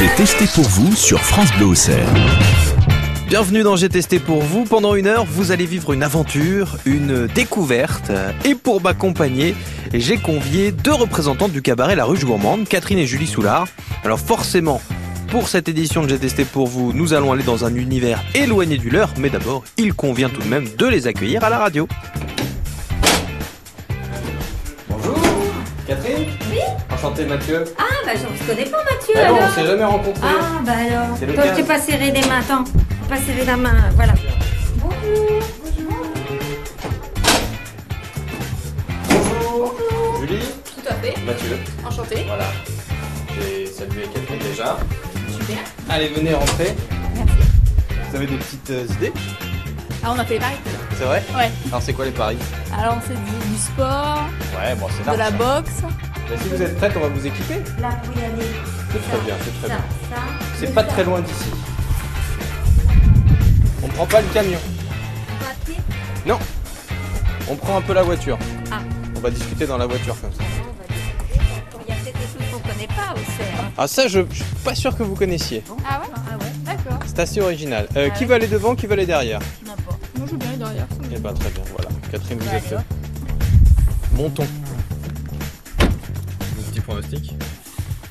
J'ai testé pour vous sur France Bleu Auxerre. Bienvenue dans J'ai testé pour vous. Pendant une heure, vous allez vivre une aventure, une découverte. Et pour m'accompagner, j'ai convié deux représentantes du cabaret La Ruche Gourmande, Catherine et Julie Soulard. Alors forcément, pour cette édition de J'ai testé pour vous, nous allons aller dans un univers éloigné du leur, mais d'abord, il convient tout de même de les accueillir à la radio. Enchanté Mathieu. Ah bah je ne connais pas Mathieu Ah alors on s'est jamais rencontrés. Ah bah alors C'est Toi l'occasion. je t'ai pas serré des mains, attends Pas serré la main, voilà Bonjour Bonjour. Julie Tout à fait. Mathieu. Enchanté. Voilà. J'ai salué Catherine déjà. Super. Allez, venez rentrer. Vous avez des petites euh, idées? Ah, on a fait les paris. C'est vrai? Ouais. Alors c'est quoi les paris? Alors, on s'est dit du sport, Ouais, bon c'est de la boxe. Mais si vous êtes prête, on va vous équiper. Là pour y aller C'est très bien, c'est très Ça, bien. ça C'est pas ça. très loin d'ici. On prend pas le camion. On va à pied Non. On prend un peu la voiture. Ah. On va discuter dans la voiture comme ça. On va discuter. Il y a peut-être des choses qu'on connaît pas au cerf Ah ça, je, je suis pas sûr que vous connaissiez. Ah ouais? Ah ouais D'accord. C'est assez original. Euh, Ah qui ouais. veut aller devant, qui veut aller derrière? N'importe Moi, je veux bien aller derrière. Eh ben très bien, voilà. Catherine, vous Bah, êtes... alors. Montons.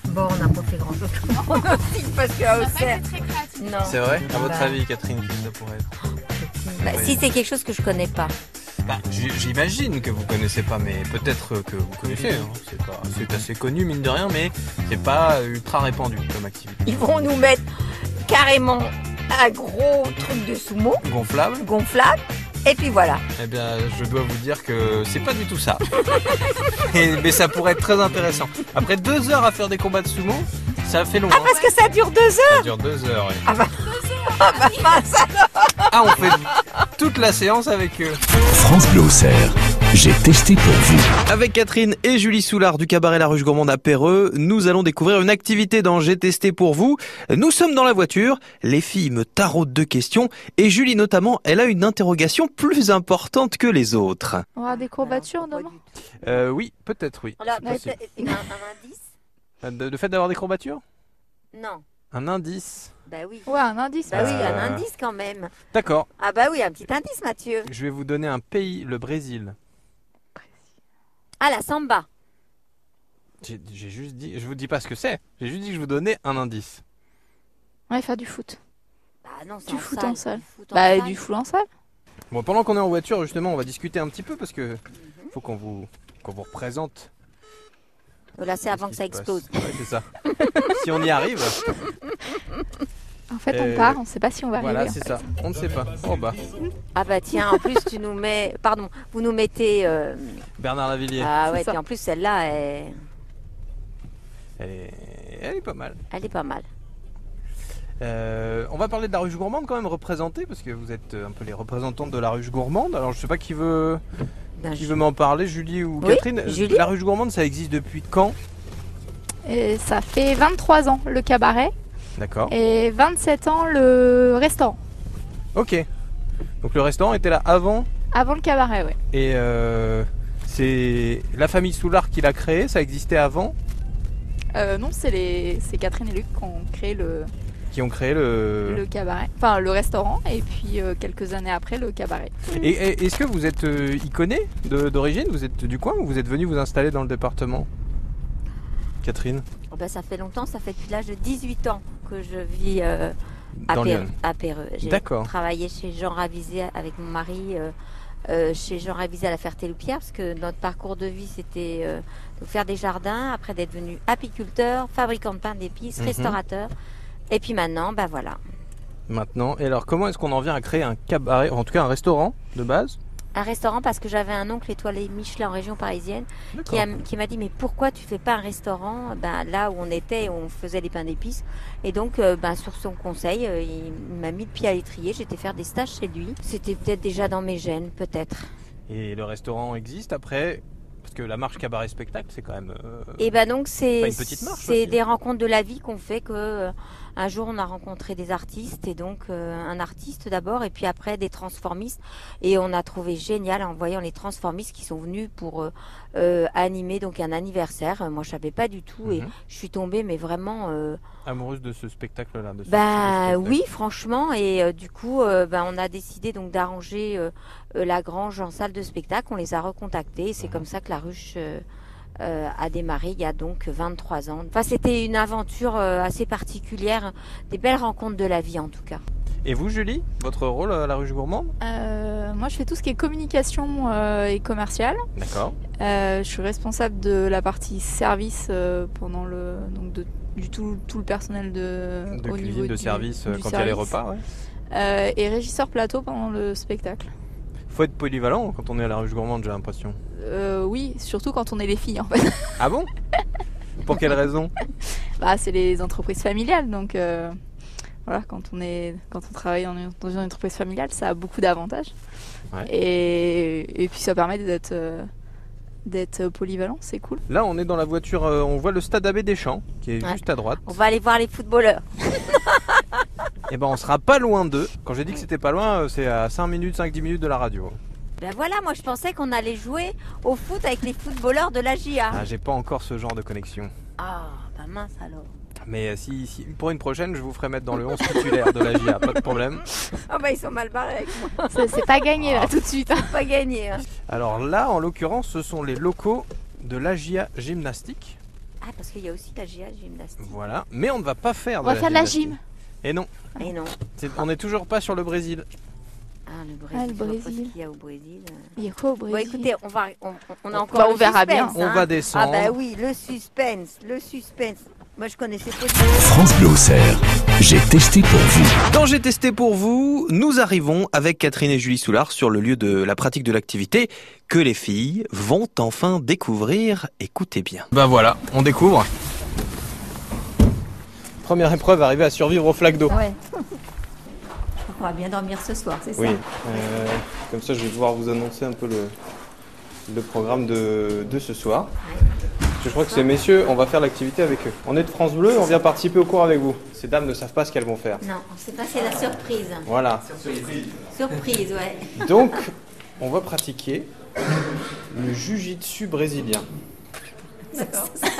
Bon on n'a pas fait grand chose comme pronostic parce Auxerre créatif. Non C'est vrai À votre Bah. avis, Catherine, qui ça pourrait être Bah, Oui. Si c'est quelque chose que je connais pas Bah, j- J'imagine que vous connaissez pas, mais peut-être que vous connaissez. hein. C'est pas- C'est assez connu, mine de rien, mais c'est pas ultra répandu comme activité. Ils vont nous mettre carrément un gros truc de sumo Gonflable gonflable et puis voilà Eh bien, je dois vous dire que c'est pas du tout ça. Et- mais ça pourrait être très intéressant. Après deux heures à faire des combats de sumo, ça fait long. Ah hein. parce que ça dure deux heures Ça dure deux heures. oui. Ah bah, ah bah mince, Ah, on fait toute la séance avec eux. France Bleu. J'ai testé pour vous. Avec Catherine et Julie Soulard du cabaret La Ruche Gourmande à Perreux, nous allons découvrir une activité dans J'ai testé pour vous. Nous sommes dans la voiture, les filles me taraudent de questions et Julie notamment, elle a une interrogation plus importante que les autres. On aura des courbatures demain Euh, oui, peut-être oui. Peut-être- un, un indice Euh, de- Le fait d'avoir des courbatures Non. Un indice. Bah oui. Ouais, un indice. Bah oui, Euh. un indice quand même. D'accord. Ah bah oui, un petit indice, Mathieu. Je vais vous donner un pays, le Brésil. Ah, la samba. J'ai juste dit, je vous dis pas ce que c'est. J'ai juste dit que je vous donnais un indice. Ouais, faire du foot. Bah non, c'est Du en foot salle. en salle. Du foot en Bah, salle. du foot en salle. Bon, pendant qu'on est en voiture, justement, on va discuter un petit peu parce que faut qu'on vous qu'on vous représente. Oh, Là, c'est avant ce que ça explose. Ouais, c'est ça. si on y arrive, En fait, Euh, on part, on sait pas si on va voilà, arriver. c'est ça. On ne sait pas. Oh bah, Ah bah tiens, en plus, tu nous mets... Pardon, vous nous mettez... euh, Bernard Lavillier. Ah ouais, puis en plus, celle-là, elle... Elle, est... elle est pas mal. elle est pas mal. Euh, on va parler de la ruche gourmande quand même représentée parce que vous êtes euh, un peu les représentantes de la ruche gourmande. Alors je sais pas qui veut Ben, qui je- veut m'en parler, Julie ou Oui, Catherine. Julie. La ruche gourmande, ça existe depuis quand? Et ça fait 23 ans le cabaret D'accord. et 27 ans le restaurant. Ok. Donc le restaurant était là avant Avant le cabaret, ouais. et euh, c'est la famille Soulard qui l'a créé. Ça existait avant, Euh, non, c'est les... c'est Catherine et Luc qui ont créé le, qui ont créé le. le cabaret. Enfin, le restaurant et puis euh, quelques années après le cabaret. Et, et- est-ce que vous êtes euh, iconé d'origine? Vous êtes du coin ou vous êtes venu vous installer dans le département? Catherine? Oh bah, ça fait longtemps, ça fait depuis l'âge de 18 ans que je vis euh, à, Dans Péreux, Lyon. à Péreux. J'ai D'accord. travaillé chez Jean Ravizé avec mon mari, euh, euh, chez Jean Ravizé à la Ferté-Loupière, parce que notre parcours de vie, c'était euh, de faire des jardins, après d'être devenu apiculteur, fabricant de pain d'épices, Mhm. restaurateur. Et puis maintenant, bah voilà. Maintenant. Et alors comment est-ce qu'on en vient à créer un cabaret, en tout cas un restaurant de base? Un restaurant parce que j'avais un oncle étoilé Michelin en région parisienne qui, D'accord. a- qui m'a dit mais pourquoi tu fais pas un restaurant ben, là où on était où on faisait les pains d'épices? Et donc euh, ben, sur son conseil euh, il m'a mis le pied à l'étrier j'étais faire des stages chez lui c'était peut-être déjà dans mes gènes peut-être Et le restaurant existe après? Parce que la marche cabaret spectacle, c'est quand même. euh, et ben donc c'est des rencontres de la vie qu'on fait que un jour on a rencontré des artistes et donc euh, un artiste d'abord et puis après des transformistes et on a trouvé génial en voyant les transformistes qui sont venus pour euh, euh, animer donc un anniversaire. Moi je savais pas du tout et Mhm. je suis tombée mais vraiment Amoureuse de ce spectacle-là. de ce bah spectacle. oui, franchement, et du coup, bah, on a décidé donc d'arranger la grange en salle de spectacle. On les a recontactés. et C'est Mhm. comme ça que la ruche euh, a démarré il y a donc 23 ans. Enfin, c'était une aventure euh, assez particulière, des belles rencontres de la vie en tout cas. Et vous, Julie, votre rôle à la ruche gourmande Euh, moi, je fais tout ce qui est communication euh, et commercial. D'accord. Euh, je suis responsable de la partie service euh, pendant le donc de, du tout, tout le personnel de, De au cuisine, niveau de du- service du quand il y a les repas. Ouais. Euh, et régisseur plateau pendant le spectacle. Faut être polyvalent quand on est à la ruche gourmande, j'ai l'impression. Euh, oui, surtout quand on est les filles en fait. Ah bon? Pour quelle raison? Bah, c'est les entreprises familiales, donc euh, voilà, quand on est, quand on travaille dans une, dans une entreprise familiale, ça a beaucoup d'avantages. Ouais. Et, et puis ça permet d'être euh, d'être polyvalent, c'est cool. Là, on est dans la voiture, euh, on voit le stade Abbé des Champs, qui est Ouais. juste à droite. On va aller voir les footballeurs. Et ben, on sera pas loin d'eux. Quand j'ai dit que c'était pas loin, euh, c'est à 5 minutes, 5-10 minutes de la radio. Ben voilà, moi je pensais qu'on allait jouer au foot avec les footballeurs de la GIA. Ah, j'ai pas encore ce genre de connexion. Ah, bah mince alors. Mais euh, si, si- pour une prochaine, je vous ferai mettre dans le 11 titulaire de la GIA, pas de problème. Ah bah ils sont mal barrés avec moi. C'est pas gagné là tout de suite. hein. Pas gagné. hein. Alors là, en l'occurrence, ce sont les locaux de l'AGIA Gymnastique. Ah, parce qu'il y a aussi la GIA gymnastique. Voilà. Mais on ne va pas faire On de va la faire de la gymnastique. gym. Et non, Et non. on n'est toujours pas sur le Brésil. Ah, le Brésil. Ah, le Brésil. qu'il y a au Brésil. Il y a quoi au Bon, Brésil écoutez, on va, on, on a Bah, encore on le verra bien. On hein. va Ah descendre. bah oui, le suspense, le suspense. Moi je connaissais pas. France Bleu j'ai testé pour vous. Dans J'ai testé pour vous, nous arrivons avec Catherine et Julie Soulard sur le lieu de la pratique de l'activité que les filles vont enfin découvrir. Écoutez bien. Bah voilà, on découvre. Première épreuve, arriver à survivre aux flaques d'eau. Ouais. On va bien dormir ce soir, c'est Oui, euh, comme ça je vais pouvoir vous annoncer un peu le, le programme de, de ce soir. Je crois que ces messieurs, on va faire l'activité avec eux. On est de France Bleu, on vient participer au cours avec vous. Ces dames ne savent pas ce qu'elles vont faire. Non, c'est pas c'est la surprise. Voilà. Surprise, ouais. Donc, on va pratiquer le jujitsu brésilien.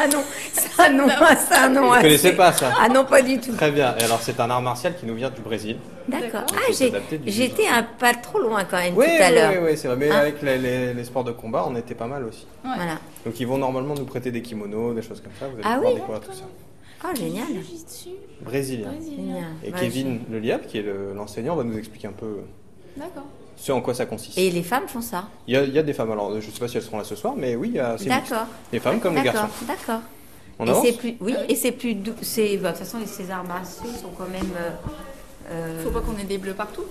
Ah non, ça non, ça non. Vous ne connaissez pas ça Ah non, pas du tout. Très bien. Et alors, c'est un art martial qui nous vient du Brésil. D'accord. Ah, j'ai- s'adapter du j'étais un pas trop loin quand même Oui, tout à oui, l'heure. oui, oui, c'est vrai. Mais Ah. avec les, les- les sports de combat, on était pas mal aussi. Voilà. Donc, ils vont normalement nous prêter des kimonos, des choses comme ça. Vous allez Ah pouvoir oui découvrir tout ça. Oh, génial. Brésilien. Et Kevin Le Liap, qui est le- l'enseignant, va nous expliquer un peu D'accord. Ce en quoi ça consiste. Et les femmes font ça. Il, y a, il y a des femmes, alors je ne sais pas si elles seront là ce soir, mais oui, il y a. D'accord. Les femmes comme les D'accord. garçons. D'accord. On Et avance c'est plus, oui, et c'est plus, c'est, bah, de toute façon, ces arts martiaux sont quand même. euh, euh, Faut pas qu'on ait des bleus partout.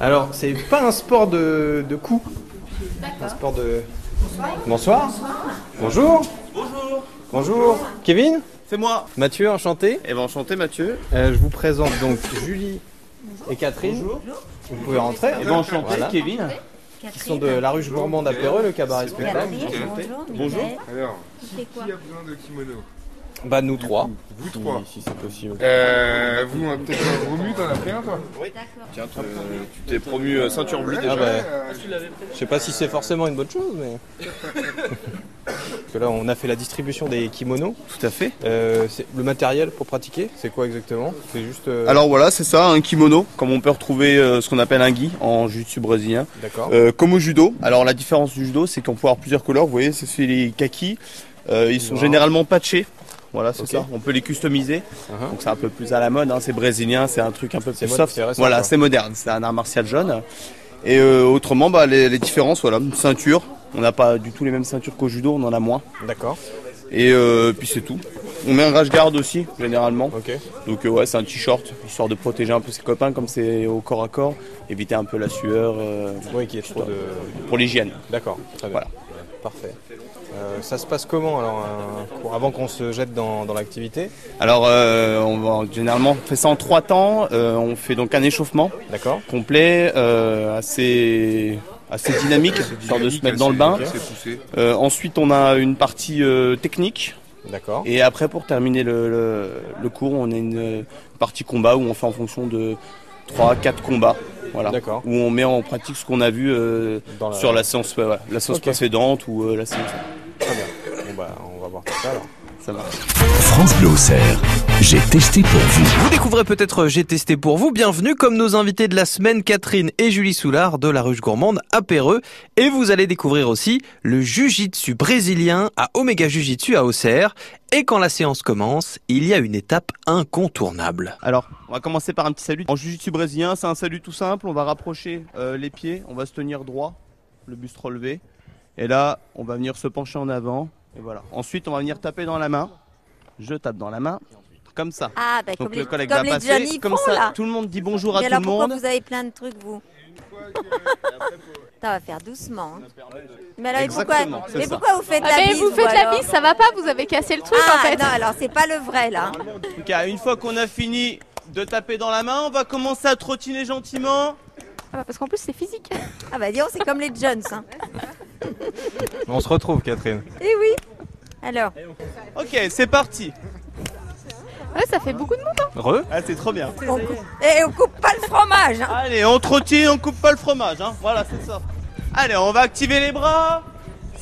Alors, c'est pas un sport de, de coups, un D'accord. sport de. Bonsoir. Bonjour. Bonjour, Bonjour. Kevin c'est moi. Mathieu, enchanté. Eh ben enchanté Mathieu. Euh, je vous présente donc Julie et Catherine. Vous pouvez rentrer. Eh ben enchanté Voilà. Kevin. Qui sont de la ruche gourmande à Perreux, le cabaret spectacle. Catherine, bonjour. Bonjour. Michael. Alors, quoi qui a besoin de kimono Bah, nous trois. Vous trois. Si, si c'est possible. Euh, vous, peut-être un Romu, t'en as pris un toi Tiens, tu tu t'es promu euh, ceinture bleue Ah déjà. bah, Euh, je sais pas si c'est forcément une bonne chose, mais. Parce que là, on a fait la distribution des kimonos. Tout à fait. Euh, le matériel pour pratiquer, c'est quoi exactement? C'est juste. euh, Alors voilà, c'est ça, un kimono, comme on peut retrouver euh, ce qu'on appelle un gi en jiu-jitsu brésilien. D'accord. Comme au judo. Alors la différence du judo, c'est qu'on peut avoir plusieurs couleurs. Vous voyez, c'est les kakis. Ils sont généralement patchés. Voilà, c'est ça. On peut les customiser. Uh-huh. Donc c'est un peu plus à la mode. hein. C'est brésilien, c'est un truc un peu plus soft. récent, voilà, c'est moderne. C'est un art martial jaune. Et autrement, bah, les, les différences, voilà, une ceinture. On n'a pas du tout les mêmes ceintures qu'au judo, on en a moins. D'accord. Et euh, puis c'est tout. On met un rash guard aussi, généralement. Ok. Donc euh, ouais, c'est un t-shirt, histoire de protéger un peu ses copains, comme c'est au corps à corps, éviter un peu la sueur euh, Oui, qui est trop de. pour l'hygiène. D'accord. Très bien. Voilà. Parfait. Euh, ça se passe comment alors un cours- avant qu'on se jette dans, dans l'activité? Alors euh, on va généralement on fait ça en trois temps. Euh, on fait donc un échauffement D'accord. complet, euh, assez assez dynamique, histoire de se mettre dans le bain. Euh, ensuite on a une partie euh, technique D'accord. Et après, pour terminer le, le- le cours, on a une euh, partie combat où on fait en fonction de 3-4 combats. Voilà. D'accord. Où on met en pratique ce qu'on a vu euh, la- sur la séance, ouais, ouais, la séance précédente ou la séance. Très bien. Bon bah on va voir tout ça alors. Ça marche. France Bleu Auxerre, j'ai testé pour vous. Vous découvrez peut-être J'ai testé pour vous. Bienvenue comme nos invités de la semaine, Catherine et Julie Soulard de la Ruche Gourmande à Péreux. Et vous allez découvrir aussi le Jiu-Jitsu brésilien à Omega Jiu-Jitsu à Auxerre. Et quand la séance commence, il y a une étape incontournable. Alors, on va commencer par un petit salut. En jiu-jitsu brésilien, c'est un salut tout simple. On va rapprocher euh, les pieds, on va se tenir droit, le buste relevé. Et là, on va venir se pencher en avant. Et voilà. Ensuite, on va venir taper dans la main. Je tape dans la main, comme ça. Ah, bah, Donc comme le les, collègue comme va les passer, Johnny comme font, ça, là. tout le monde dit bonjour à tout le pourquoi monde. vous avez plein de trucs, vous Ça va faire doucement. hein. Mais alors, pourquoi, mais ça. pourquoi vous faites Ah, la mais bise vous faites la alors bise, ça va pas, vous avez cassé le truc Ah en fait. non, alors c'est pas le vrai là. Ok, une fois qu'on a fini de taper dans la main, on va commencer à trottiner gentiment. Ah bah, parce qu'en plus c'est physique. Ah bah dis donc, c'est comme les Jones. Hein. On se retrouve Catherine. Eh oui. Alors, Ok, c'est parti. Ouais, ça fait beaucoup de monde. hein. Re Ah, c'est trop bien. on coupe, et on coupe pas le fromage. Hein. Allez, on trottine, on coupe pas le fromage. Hein. Voilà, c'est ça. Allez, on va activer les bras.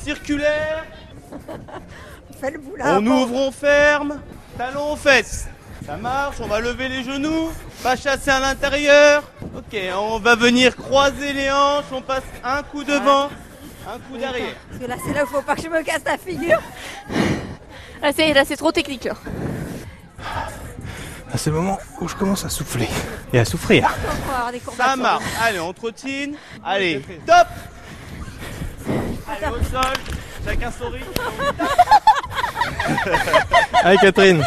Circulaire. On fait le boulot. On ouvre, on ferme. Talon aux fesses. Ça marche, on va lever les genoux. Pas chasser à l'intérieur. Ok, on va venir croiser les hanches. On passe un coup devant, un coup derrière. Parce que là, c'est là où faut pas que je me casse la figure. Là c'est là, c'est trop technique. là. Ah, c'est le moment où je commence à souffler et à souffrir. On va avoir des Ça marche. Allez, on trottine. Allez, top. Allez, au sol. Chacun sourit. Allez Catherine,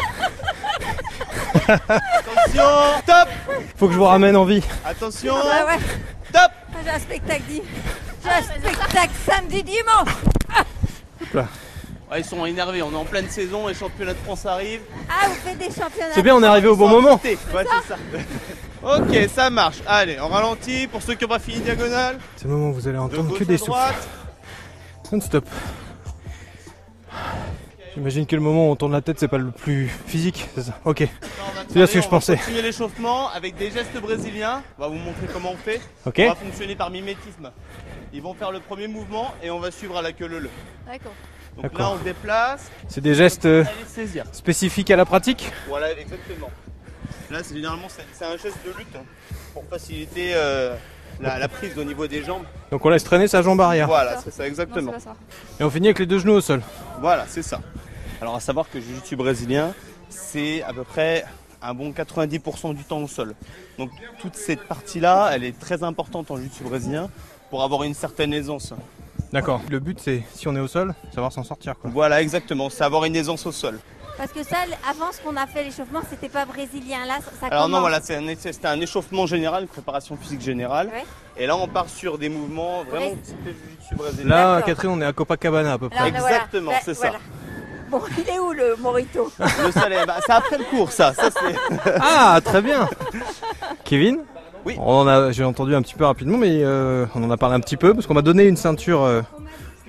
Attention. Top. faut que je vous ramène en vie. Attention. Ah ouais, Top. j'ai un spectacle dit. Un spectacle samedi dimanche. Ouais, ils sont énervés. On est en pleine saison. Les championnats de France arrivent. Ah, vous faites des championnats. C'est bien, on est arrivé au bon moment. Ouais, c'est ça. ok, ça marche. Allez, on ralentit pour ceux qui n'ont pas fini diagonale. C'est le moment où vous allez entendre que des souffles. Non-stop. J'imagine que le moment où on tourne la tête, c'est pas le plus physique, c'est ça Ok. On va C'est bien ce que je on pensais. va continuer l'échauffement avec des gestes brésiliens. On va vous montrer comment on fait. Ok. On va fonctionner par mimétisme. Ils vont faire le premier mouvement et on va suivre à la queue le le. D'accord. Donc là, on se déplace. C'est des gestes euh, spécifiques à la pratique Voilà, exactement. Là, c'est généralement c'est un geste de lutte hein, pour faciliter euh, la, la prise au niveau des jambes. Donc on laisse traîner sa jambe arrière. Voilà, c'est ça exactement. ça. Et on finit avec les deux genoux au sol. Voilà, c'est ça. Alors à savoir que le jiu-jitsu brésilien, c'est à peu près un bon 90% du temps au sol. Donc toute cette partie-là, elle est très importante en jiu-jitsu brésilien pour avoir une certaine aisance. D'accord. Le but c'est, si on est au sol, savoir s'en sortir quoi. Voilà, exactement, c'est avoir une aisance au sol. Parce que ça, avant ce qu'on a fait l'échauffement, c'était pas brésilien. Là, ça Alors non, voilà, c'est un- c'était un échauffement général, une préparation physique générale. Ouais. Et là, on part sur des mouvements vraiment brésilien. Là. Catherine, on est à Copacabana à peu près. Là, là, voilà. Exactement, c'est ça. voilà. Bon, il est où le morito? Le salaire, bah, c'est après le cours, ça. ça c'est- Ah, très bien Kevin? Oui. On en a, j'ai entendu un petit peu rapidement, mais euh, on en a parlé un petit peu, parce qu'on m'a donné une ceinture euh,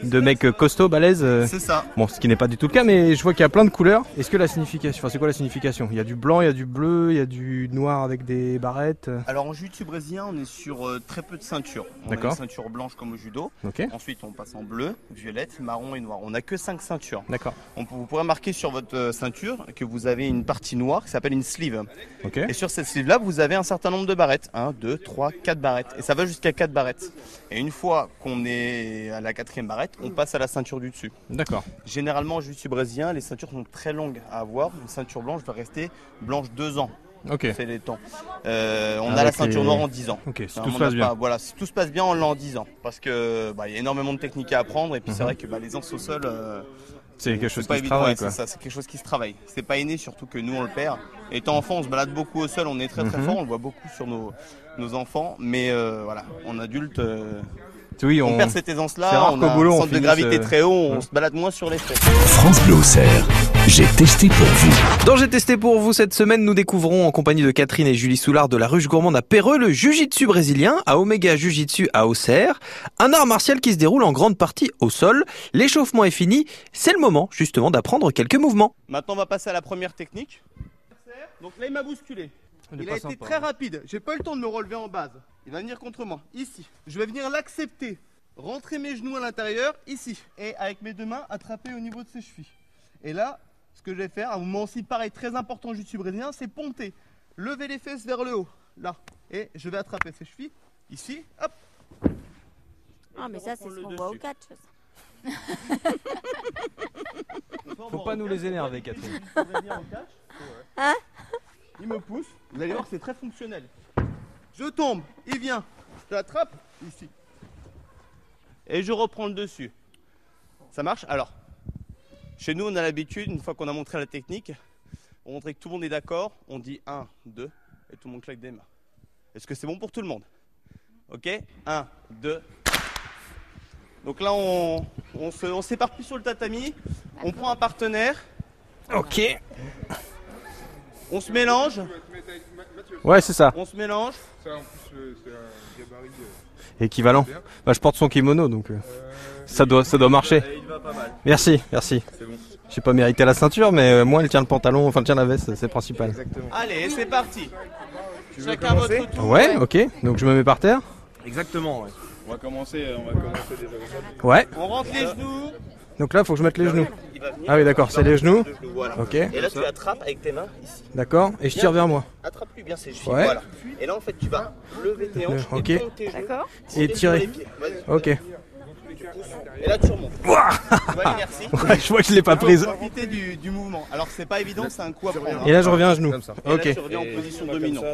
de mec euh, costaud, balèze. euh, c'est ça. Bon, ce qui n'est pas du tout le cas, mais je vois qu'il y a plein de couleurs. Est-ce que la signification, enfin, c'est quoi la signification? Il y a du blanc, il y a du bleu, il y a du noir avec des barrettes. euh, Alors en jiu-jitsu brésilien, on est sur euh, très peu de ceintures. D'accord. ceinture blanche comme au judo. Ok. Ensuite, on passe en bleu, violette, marron et noir. On n'a que 5 ceintures. D'accord. Vous pourrez marquer sur votre ceinture que vous avez une partie noire qui s'appelle une sleeve. Ok. Et sur cette sleeve-là, vous avez un certain nombre de barrettes. 1, 2, 3, 4 barrettes. Et ça va jusqu'à 4 barrettes. Et une fois qu'on est à la quatrième barrette, on passe à la ceinture du dessus. D'accord. Généralement, en jiu-jitsu brésilien, les ceintures sont très longues à avoir. Une ceinture blanche va rester blanche 2 ans. Ok. C'est les temps. Euh, on a la ceinture les- noire en 10 ans. Ok. Si tout se passe bien. pas- voilà, si tout se passe bien, on l'a en 10 ans. Parce que bah, il y a énormément de techniques à apprendre et puis c'est Mhm. vrai que bah, les ans au sol, euh, C'est quelque chose pas qui se évident, travaille. C'est quelque chose qui se travaille. C'est pas inné, surtout que nous on le perd. Étant enfant, on se balade beaucoup au sol, on est très très Mhm. fort, on le voit beaucoup sur nos, nos enfants. Mais euh, voilà, en adulte, Oui, On, on. perd cette aisance-là, on a boulot, un on centre de gravité euh, très haut, on ouais. se balade moins sur les fesses. France Bleu Auxerre. J'ai testé pour vous. Dans J'ai testé pour vous cette semaine, nous découvrons en compagnie de Catherine et Julie Soulard de la Ruche Gourmande à Péreux le Jiu-Jitsu brésilien à Omega Jiu-Jitsu à Auxerre. Un art martial qui se déroule en grande partie au sol. L'échauffement est fini. C'est le moment justement d'apprendre quelques mouvements. Maintenant, on va passer à la première technique. Donc là, il m'a bousculé. Il a été très rapide. J'ai pas eu le temps de me relever en base. Il va venir contre moi, ici. Je vais venir l'accepter. Rentrer mes genoux à l'intérieur, ici. Et avec mes deux mains, attraper au niveau de ses chevilles. Et là, ce que je vais faire, un mouvement aussi pareil, très important au jiu brésilien, c'est ponter. Lever les fesses vers le haut. Là. Et je vais attraper ses chevilles. Ici. Hop. Ah, mais ça, c'est ce qu'on voit au catch. Faut pas nous les énerver, Catherine. Hein Il me pousse. Vous allez voir que c'est très fonctionnel. Je tombe, il vient. Je l'attrape ici. Et je reprends le dessus. Ça marche? Alors, chez nous, on a l'habitude, une fois qu'on a montré la technique, on montrer que tout le monde est d'accord. On dit 1, 2, et tout le monde claque des mains. Est-ce que c'est bon pour tout le monde? Ok? 1, 2. Donc là, on, on se- on s'éparpille sur le tatami. On prend un partenaire. Ok. On se mélange. Ouais, c'est ça. On se mélange. Ça, en plus, euh, c'est un gabarit. euh, Équivalent. Bah, je porte son kimono, donc euh, ça doit, ça doit marcher. Il va pas mal. Merci, merci. C'est bon. J'ai pas mérité la ceinture, mais euh, moi, elle tient le pantalon, enfin, elle tient la veste, c'est le principal. Exactement. Allez, c'est parti. veux Chacun votre tour. Ouais, ok. Donc je me mets par terre. Exactement, ouais. On va commencer, on va commencer déjà. Ouais. On rentre les genoux. Donc là, faut que je mette les genoux. Il. Ah oui, d'accord, c'est les genoux. Ok. Et là, tu attrapes avec tes mains ici. D'accord. Et je tire vers moi. Attrape-lui bien ses chevilles. Ouais. Voilà. Et là, en fait, tu vas lever tes hanches Ok. et tes genoux. D'accord Et tirer. les pieds. Vas-y. Ok. Et là, tu remontes. Merci. Ouais, je vois que je l'ai pas prise. Profiter du, du mouvement. Alors, c'est pas évident, c'est un coup à prendre. Et là, je reviens à genoux. Et là, Ok. tu reviens en position dominante.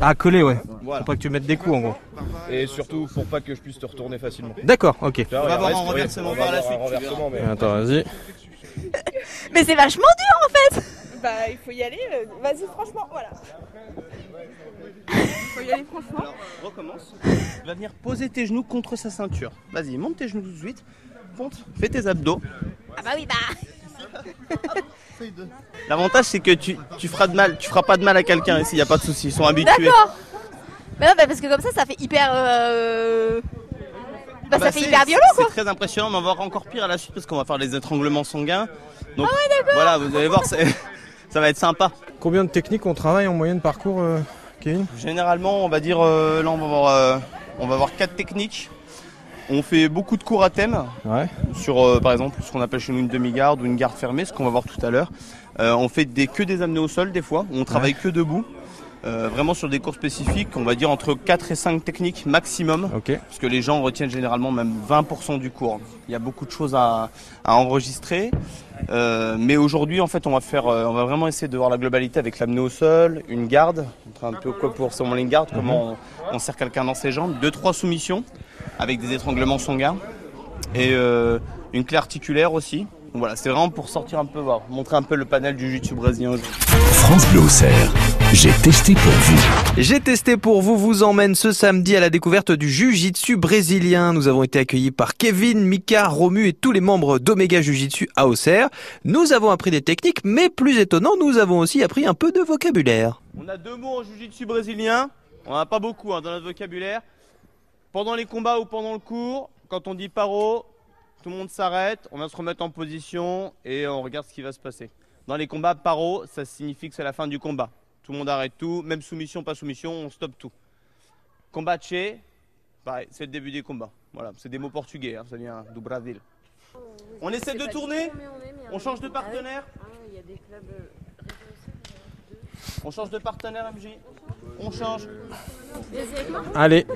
Ah, collé, ouais. Voilà. Faut pas que tu mettes des coups, en gros. Et surtout pour pas que je puisse te retourner facilement. D'accord, ok. On va avoir un renversement par la suite. Attends, vas-y. Mais c'est vachement dur en fait Bah, il faut y aller. euh, Vas-y, franchement, voilà. Il faut y aller, franchement. Alors, recommence. Tu vas venir poser tes genoux contre sa ceinture. Vas-y, monte tes genoux tout de suite. Monte, fais tes abdos. Ah, bah oui, bah. L'avantage, c'est que tu, tu feras de mal, tu feras pas de mal à quelqu'un ici, y a pas de souci. Ils sont habitués. D'accord Mais non, bah, parce que comme ça, ça fait hyper. euh, Bah, Bah, ça fait c'est- hyper violent C'est quoi très impressionnant, mais on va voir encore pire à la suite parce qu'on va faire les étranglements sanguins. Ah Donc voilà, vous allez voir, c'est- ça va être sympa. Combien de techniques on travaille en moyenne parcours, euh, Kevin? Généralement, on va dire, euh, là, on va avoir, euh, on va avoir quatre techniques. On fait beaucoup de cours à thème Ouais. sur, euh, par exemple, ce qu'on appelle chez nous une demi-garde ou une garde fermée, ce qu'on va voir tout à l'heure. Euh, on fait des, que des amenés au sol des fois, on travaille que debout. Euh, vraiment sur des cours spécifiques, on va dire entre 4 et 5 techniques maximum. Parce que les gens retiennent généralement même 20% du cours. Il y a beaucoup de choses à, à enregistrer. Euh, mais aujourd'hui, en fait, on va faire, euh, on va vraiment essayer de voir la globalité avec l'amener au sol, une garde, un peu quoi pour seulement une garde, comment on, on serre quelqu'un dans ses jambes, deux trois soumissions avec des étranglements sanguins et euh, une clé articulaire aussi. Donc voilà, c'est vraiment pour sortir un peu, voir, montrer un peu le panel du jiu-jitsu brésilien aujourd'hui. France Bleu Auxerre. J'ai testé pour vous. J'ai testé pour vous, vous emmène ce samedi à la découverte du Jiu-Jitsu brésilien. Nous avons été accueillis par Kevin, Mika, Romu et tous les membres d'Omega Jiu-Jitsu à Auxerre. Nous avons appris des techniques, mais plus étonnant, nous avons aussi appris un peu de vocabulaire. On a deux mots en jiu-jitsu brésilien. On n'en a pas beaucoup hein, dans notre vocabulaire. Pendant les combats ou pendant le cours, quand on dit paro, tout le monde s'arrête, on va se remettre en position et on regarde ce qui va se passer. Dans les combats, paro, ça signifie que c'est la fin du combat. Tout le monde arrête tout, même soumission, pas soumission, on stoppe tout. Combatche, pareil, c'est le début des combats. Voilà, c'est des mots portugais, hein, ça vient du Brésil. On essaie de tourner, on change de partenaire. On change de partenaire, MJ. On change. Allez.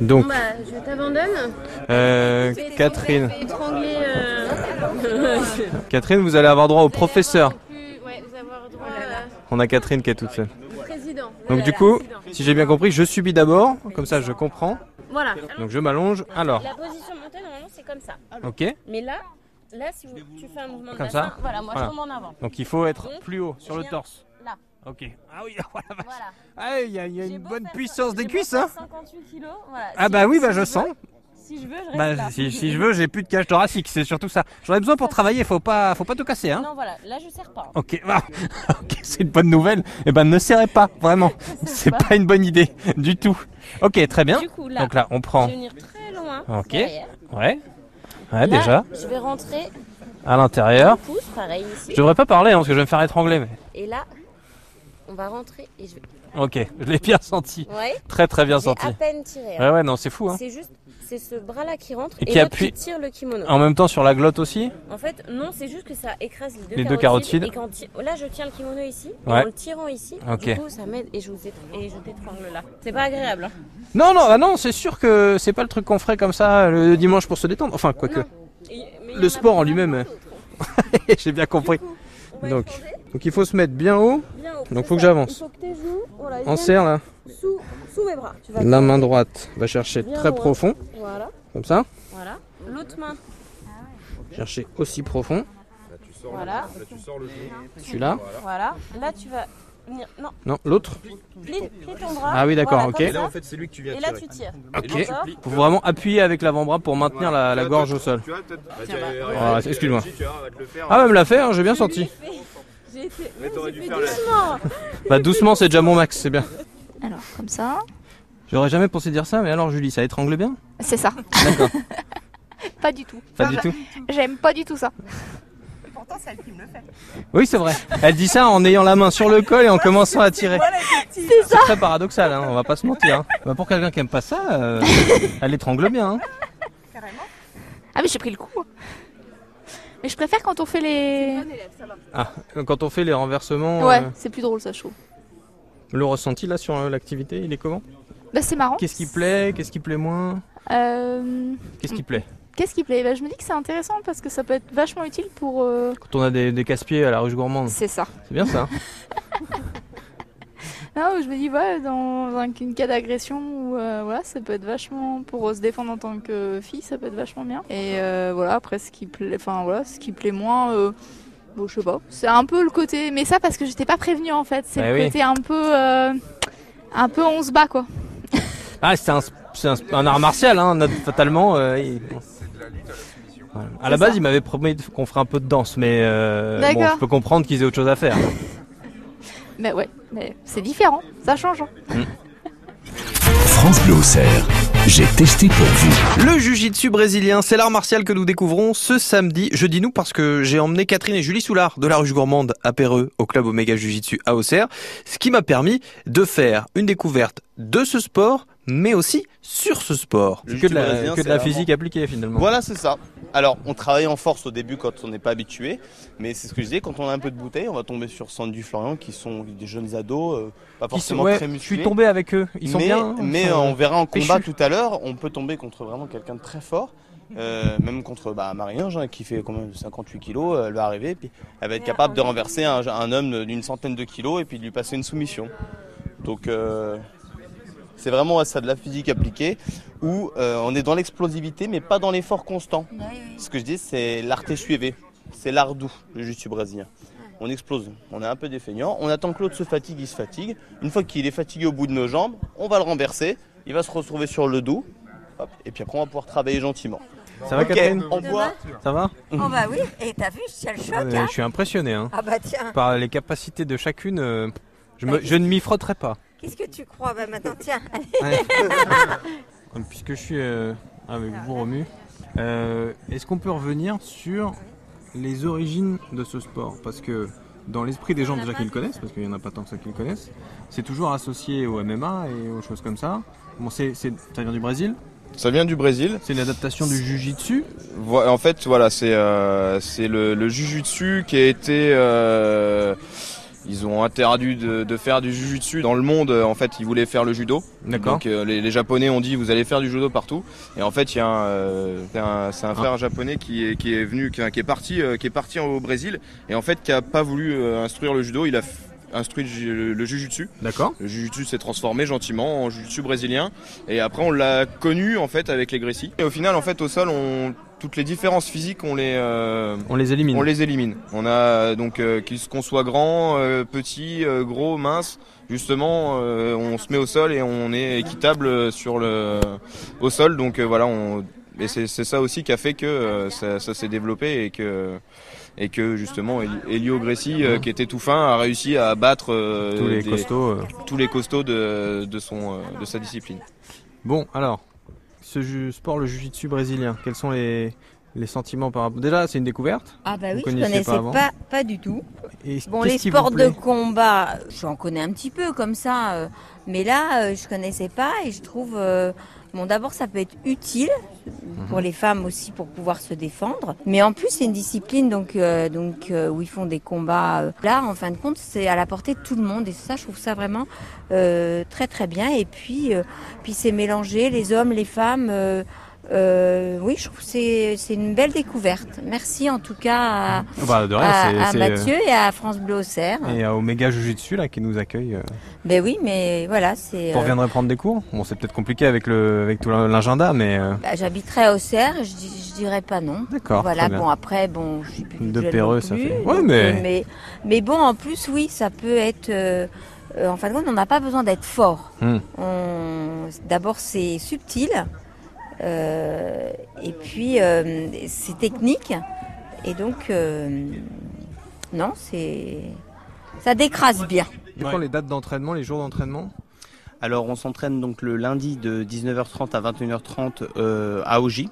Donc, Bah, je t'abandonne. euh, Catherine. Étrangler. Euh... Catherine, vous allez avoir droit au professeur. Ouais, droit euh, On a Catherine qui est toute seule. président. Donc du coup, si j'ai bien compris, je subis d'abord, comme ça je comprends. Voilà. Donc je m'allonge. Alors, La position montée, normalement, c'est comme ça. ok. Mais là, là, si vous- tu fais un mouvement de Comme bassin, ça voilà, moi Voilà. je tombe en avant. Donc il faut être plus haut sur le torse. Ok. Ah oui, voilà. vache. Voilà. Ah, il y a, il y a une bonne puissance des cuisses, hein 58 kilos, voilà. Ah Si- bah oui, bah je veux- sens. Si je veux, je reste Bah, là. si, si je veux, j'ai plus de cage thoracique, c'est surtout ça. J'en ai besoin pour travailler, faut pas, faut pas tout casser, hein Non, voilà, là je serre pas. Ok, bah, ok, c'est une bonne nouvelle. Eh ben, ne serrez pas, vraiment. C'est pas. pas une bonne idée du tout. Ok, très bien. Du coup, là, Donc là, on prend. je vais venir très loin. Ok. derrière. Ouais. Ouais, Là, déjà. Je vais rentrer À l'intérieur. Je devrais pas parler, hein, parce que je vais me faire étrangler. Mais... Et là, on va rentrer et je vais. Ok, je l'ai bien senti. Ouais. Très très bien senti. à peine tiré. Ouais, ouais, non, c'est fou. Hein. C'est juste, c'est ce bras-là qui rentre Et et, qui appuie- qui tire le kimono. En même temps sur la glotte aussi. En fait, non, c'est juste que ça écrase les deux Les deux carotides. Et quand ti- là, je tiens le kimono ici. Et Ouais. en le tirant ici, du coup, ça m'aide et je et je t'étrangle là. C'est pas agréable. hein. Non, non, ah non, c'est sûr que c'est pas le truc qu'on ferait comme ça le dimanche pour se détendre. Enfin, quoique. Le sport en lui-même. J'ai bien compris. Donc, donc il faut se mettre bien haut. Donc faut que ça. j'avance. Voilà, En viennent serre là. Sous, sous mes bras. Tu vas La main droite va chercher Bien très profond. Voilà, Comme ça. voilà. L'autre main, Chercher aussi profond. voilà, Là, tu sors le genou. Celui-là. voilà. Là, tu vas venir. Non, Non, l'autre. plie, plie ton bras. Ah oui, d'accord, Voilà, ok. Et là, ça. en fait, c'est lui que tu viens Et là, tirer. tu tires. Ok. Faut vraiment appuyer avec l'avant-bras pour maintenir la, Tu gorge au sol. Tu. Bah, bah, Ah, excuse-moi. tu on faire. Ah, ouais, me l'a fait, hein, j'ai bien senti. J'ai été. Mais t'aurais dû faire doucement. Bah, doucement, c'est déjà mon max, c'est bien. Alors, comme ça. J'aurais jamais pensé dire ça, mais alors Julie, ça étrangle bien? C'est ça. D'accord. Pas du tout. Pas du tout. J'aime pas du tout ça. Pourtant, c'est elle qui me le fait. Oui, c'est vrai. Elle dit ça en ayant la main sur le col et en commençant à tirer. C'est très paradoxal, hein, on va pas se mentir. hein. Bah, pour quelqu'un qui aime pas ça, euh, elle étrangle bien. hein. Carrément. Ah, mais j'ai pris le coup. Mais je préfère quand on fait les. Ah, quand on fait les renversements, Ouais, euh, c'est plus drôle ça, je trouve. le ressenti là sur euh, l'activité, il est comment? Bah, c'est marrant. Qu'est-ce qui plaît? Qu'est-ce qui plaît moins? Euh, Qu'est-ce qui plaît? Qu'est-ce qui plaît? Bah, Je me dis que c'est intéressant parce que ça peut être vachement utile pour. euh, Quand on a des, des casse-pieds à la ruche gourmande, C'est ça. c'est bien ça. Non, je me dis, ouais, dans un une cas d'agression, ou euh, voilà, ça peut être vachement. Pour se défendre en tant que fille, ça peut être vachement bien. Et euh, voilà, après, ce qui plaît, enfin, voilà, ce qui plaît moins. euh, Bon, je sais pas. C'est un peu le côté. Mais ça, parce que j'étais pas prévenue en fait. C'est Bah le oui. côté un peu. euh, Un peu on se bat quoi. Ah, c'est un, c'est un, un art martial, hein, not- fatalement. euh, Voilà. À la base, ça. il m'avait promis qu'on ferait un peu de danse, mais euh, bon, je peux comprendre qu'ils aient autre chose à faire. Mais ouais, mais c'est différent. Ça change. hein. France Bleu Auxerre, j'ai testé pour vous. Le Jiu-Jitsu brésilien, c'est l'art martial que nous découvrons ce samedi. Je dis nous parce que j'ai emmené Catherine et Julie Soulard de la Ruche Gourmande à Péreux au club Omega Jiu-Jitsu à Auxerre, ce qui m'a permis de faire une découverte de ce sport, mais aussi sur ce sport. Le que de la, brésilien, que de la vraiment- physique appliquée finalement. Voilà, c'est ça. Alors, on travaille en force au début quand on n'est pas habitué, mais c'est ce que je disais, quand on a un peu de bouteille, on va tomber sur Sandy Florian qui sont des jeunes ados, euh, pas sont- forcément ouais, très je musclés. suis tombé avec eux. Ils sont mais, bien. hein, Mais sont, euh, on verra en combat tout à l'heure, on peut tomber contre vraiment quelqu'un de très fort. euh, même contre bah, Marie-Ange hein, qui fait quand même 58 kilos, elle va arriver, puis elle va être capable de renverser un, un homme d'une centaine de kilos et puis de lui passer une soumission. Donc euh, c'est vraiment ça de la physique appliquée où euh, on est dans l'explosivité mais pas dans l'effort constant. Ce que je dis c'est l'arte suivé, c'est l'art doux, le jiu-jitsu brésilien. On explose, on est un peu défeignant, on attend que l'autre se fatigue, il se fatigue. Une fois qu'il est fatigué au bout de nos jambes, on va le renverser, il va se retrouver sur le dos, hop, et puis après on va pouvoir travailler gentiment. Ça va Ok, Catherine on boit. Ça va Oh bah oui, et t'as vu, je tiens le choc, Ah, mais hein Je suis impressionné. Hein. Ah bah tiens, Par les capacités de chacune, euh, je, me- je ne m'y frotterai pas. Qu'est-ce que tu crois? Bah maintenant, tiens, allez. Ouais. Puisque je suis euh, avec vous, Romu, euh, est-ce qu'on peut revenir sur les origines de ce sport? Parce que dans l'esprit des gens déjà qui le connaissent, parce qu'il n'y en a pas tant que ça qui le connaissent, c'est toujours associé au MMA et aux choses comme ça. Bon, c'est, c'est- ça vient du Brésil? Ça vient du Brésil. C'est une adaptation du Jiu-Jitsu? En fait, voilà, c'est euh, c'est le, le jujutsu qui a été. euh, ils ont interdit de, de faire du jujutsu dans le monde. En fait, ils voulaient faire le judo. D'accord. Donc euh, les, les Japonais ont dit vous allez faire du judo partout. Et en fait, il y a un, euh, c'est un, c'est un frère japonais qui est, qui est venu, qui, qui est parti, euh, qui est parti au Brésil et en fait qui a pas voulu euh, instruire le judo. Il a instruit le, le jujutsu. D'accord. Le jujutsu s'est transformé gentiment en jujutsu brésilien. Et après, on l'a connu en fait avec les Grécies. Et au final, en fait, au sol, on toutes les différences physiques, on les, euh, On les élimine. on les élimine. On a donc euh, qu'on soit grand, euh, petit, euh, gros, mince. Justement, euh, on se met au sol et on est équitable sur le au sol. Donc euh, voilà, on et c'est c'est ça aussi qui a fait que euh, ça, ça s'est développé et que et que justement Eli- Elio Gressi, euh, qui était tout fin, a réussi à battre euh, Tous les des- costauds. euh. tous les costauds de, de son euh, de sa discipline. Bon, alors, ce sport, le jiu-jitsu brésilien, quels sont les, les sentiments par rapport Déjà, c'est une découverte. Ah bah oui, je connaissais pas avant pas, pas du tout. Et Bon, les sports de combat, j'en connais un petit peu comme ça, euh, mais là, euh, je connaissais pas et je trouve, euh, bon, d'abord, ça peut être utile Mhm. pour les femmes aussi pour pouvoir se défendre, mais en plus, c'est une discipline donc, euh, donc euh, où ils font des combats. euh. Là, en fin de compte, c'est à la portée de tout le monde et ça, je trouve ça vraiment euh, très très bien. Et puis, puis c'est mélangé, les hommes, les femmes. Euh, oui, je trouve que c'est c'est une belle découverte. Merci en tout cas à, Bah, de rien, à- c'est- à c'est, Mathieu et à France Bleu Auxerre. Et à Omega Jiu-Jitsu, là, qui nous accueille. euh, Ben oui, mais voilà, c'est. Vous euh, reviendrez prendre des cours Bon, c'est peut-être compliqué avec, le, avec tout l'agenda, mais. bah, J'habiterai à Auxerre, je, je dirais pas non. D'accord, Voilà, bon après, bon, je suis plus De non ça fait- Ouais, mais- mais mais bon, en plus, oui, ça peut être. euh, en fin de compte, on n'a pas besoin d'être fort. Hmm. On- D'abord, c'est subtil, et puis euh, c'est technique, et donc euh, non, c'est ça décrase bien. Du coup, les dates d'entraînement, les jours d'entraînement Alors on s'entraîne donc le lundi de 19h30 à 21h30 euh, à Oji.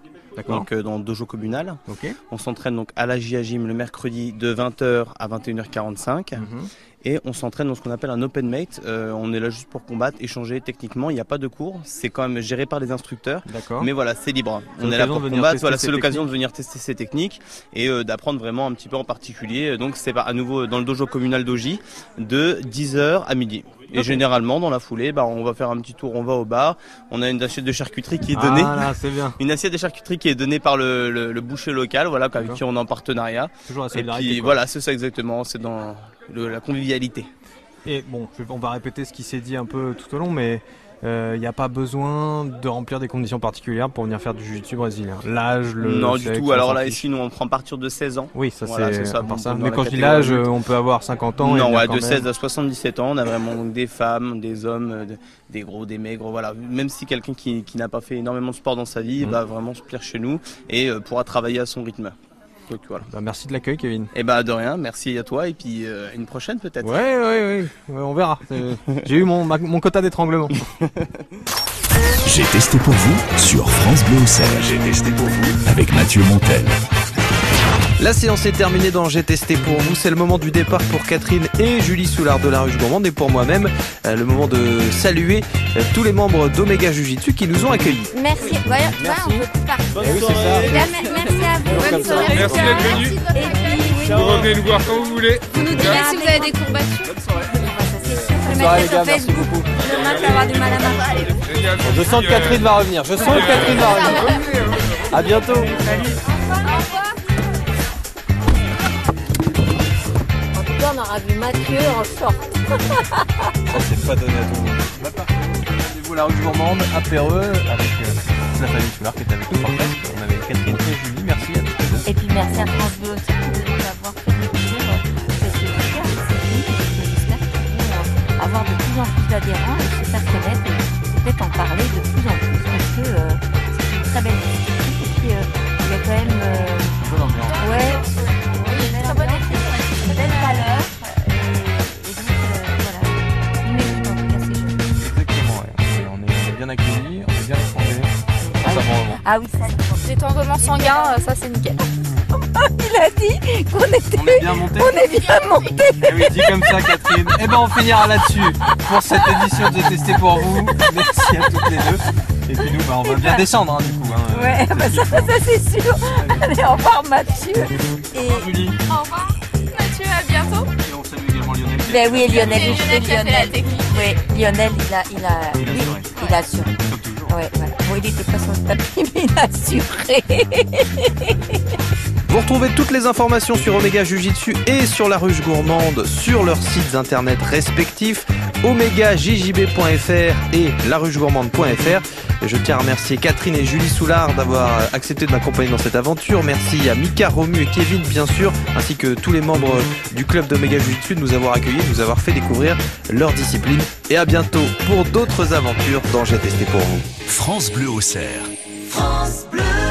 Donc euh, dans le dojo communal. Ok. On s'entraîne donc à la Gym le mercredi de 20h à 21h45. Mhm. Et on s'entraîne dans ce qu'on appelle un open mate. Euh, on est là juste pour combattre, échanger techniquement. Il n'y a pas de cours. C'est quand même géré par les instructeurs. D'accord. Mais voilà, c'est libre. C'est On est là pour combattre. Voilà, ces c'est l'occasion de techniques. venir tester ces techniques et euh, d'apprendre vraiment un petit peu en particulier. Donc c'est à nouveau dans le dojo communal d'Oji de 10h à midi. Et généralement dans la foulée, bah, on va faire un petit tour, on va au bar. On a une assiette de charcuterie qui est donnée. Ah là, c'est bien. Une assiette de charcuterie qui est donnée par le, le, le boucher local, voilà, avec qui on est en partenariat. Toujours la Et puis quoi. voilà, c'est ça exactement, c'est dans le- la convivialité. Et bon, on va répéter ce qui s'est dit un peu tout au long, mais il n'y a pas besoin de remplir des conditions particulières pour venir faire du jiu-jitsu brésilien. L'âge, le. non du tout, alors là ici nous on prend à partir de 16 ans. Oui, ça Voilà, c'est ça, ça. Mais quand je dis l'âge, euh, on peut avoir 50 ans. Non, ouais, de même. 16 à 77 ans, on a vraiment donc des femmes, des hommes, euh, de- des gros, des maigres, voilà. Même si quelqu'un qui, qui n'a pas fait énormément de sport dans sa vie, va vraiment se plaire chez nous et euh, pourra travailler à son rythme. Donc voilà. Bah, merci de l'accueil, Kevin. Et bah de rien, merci à toi et puis euh, à une prochaine peut-être. Ouais, ouais, ouais, ouais, on verra. Euh, J'ai eu mon, ma- mon quota d'étranglement. J'ai testé pour vous sur France Bleu Auxerre. J'ai testé pour vous avec Mathieu Montel. La séance est terminée dans J'ai testé pour vous. C'est le moment du départ pour Catherine et Julie Soulard de la Ruche Gourmande et pour moi-même, euh, le moment de saluer euh, tous les membres d'Omega Jujitsu qui nous ont accueillis. Merci. Voilà, voilà, on peut plus partir. Eh oui, c'est ça. Eh bien, me- Merci à vous. Bonne soirée. Merci d'être venu. Vous revenez nous voir quand vous voulez. vous nous direz si vous avez des courbatures. Ça, c'est sûr. Je vais soirée, les ça gars, sur merci beaucoup. Demain, tu avoir du mal à. Je sens que Catherine va revenir. Je sens que Catherine va revenir. À bientôt. En on aura vu Mathieu en short. C'est pas donné à tout le monde. Rendez-vous à la Ruche Gourmande à Perreux avec euh, la famille Soulard qui est avec nous. Presque. On avait Catherine et Julie. Merci à les deux. Et puis merci à France Bleu aussi de nous avoir fait découvrir cette super discipline. J'espère qu'ils vont avoir de plus en plus d'adhérents et se faire connaître et peut-être en parler de plus en plus parce que euh, c'est une très belle discipline. Et puis euh, il y a quand même. euh, ouais, une belle valeur. Et, et donc euh, voilà, une mérite en tout cas ces jeunes. Exactement. ouais. On est- On bien accueillis, on est bien moment. Ah oui, ça c'est Détendement sanguin, euh, ça c'est nickel. Il a dit qu'on était. On est bien monté. On est bien monté. Eh oui, dit comme ça, Catherine. Eh ben, on finira là-dessus pour cette édition de Tester pour vous. Merci à toutes les deux. Et puis nous, bah, on va bien descendre, hein, du coup. hein. Ouais, bah ça, ça c'est sûr. Allez, au revoir Mathieu. Et Julie. Au revoir Mathieu, à bientôt. Et on salue également Lionel. ben oui, Lionel, oui, Lionel qui a fait la Lionel. technique. Oui, Lionel, il a, il a, Il a lui, assuré. il a assuré. Comme toujours. Ouais, voilà. Bon, il était pas sur le tapis, mais il a assuré. Vous retrouvez toutes les informations sur Omega Jujitsu et sur la Ruche Gourmande sur leurs sites internet respectifs omegajjb.fr et laruchegourmande.fr. Je tiens à remercier Catherine et Julie Soulard d'avoir accepté de m'accompagner dans cette aventure. Merci à Mika, Romu et Kevin, bien sûr, ainsi que tous les membres du club d'Omega Jiu-Jitsu de nous avoir accueillis, de nous avoir fait découvrir leur discipline. Et à bientôt pour d'autres aventures dans J'ai testé pour vous. France Bleu Auxerre. France Bleu.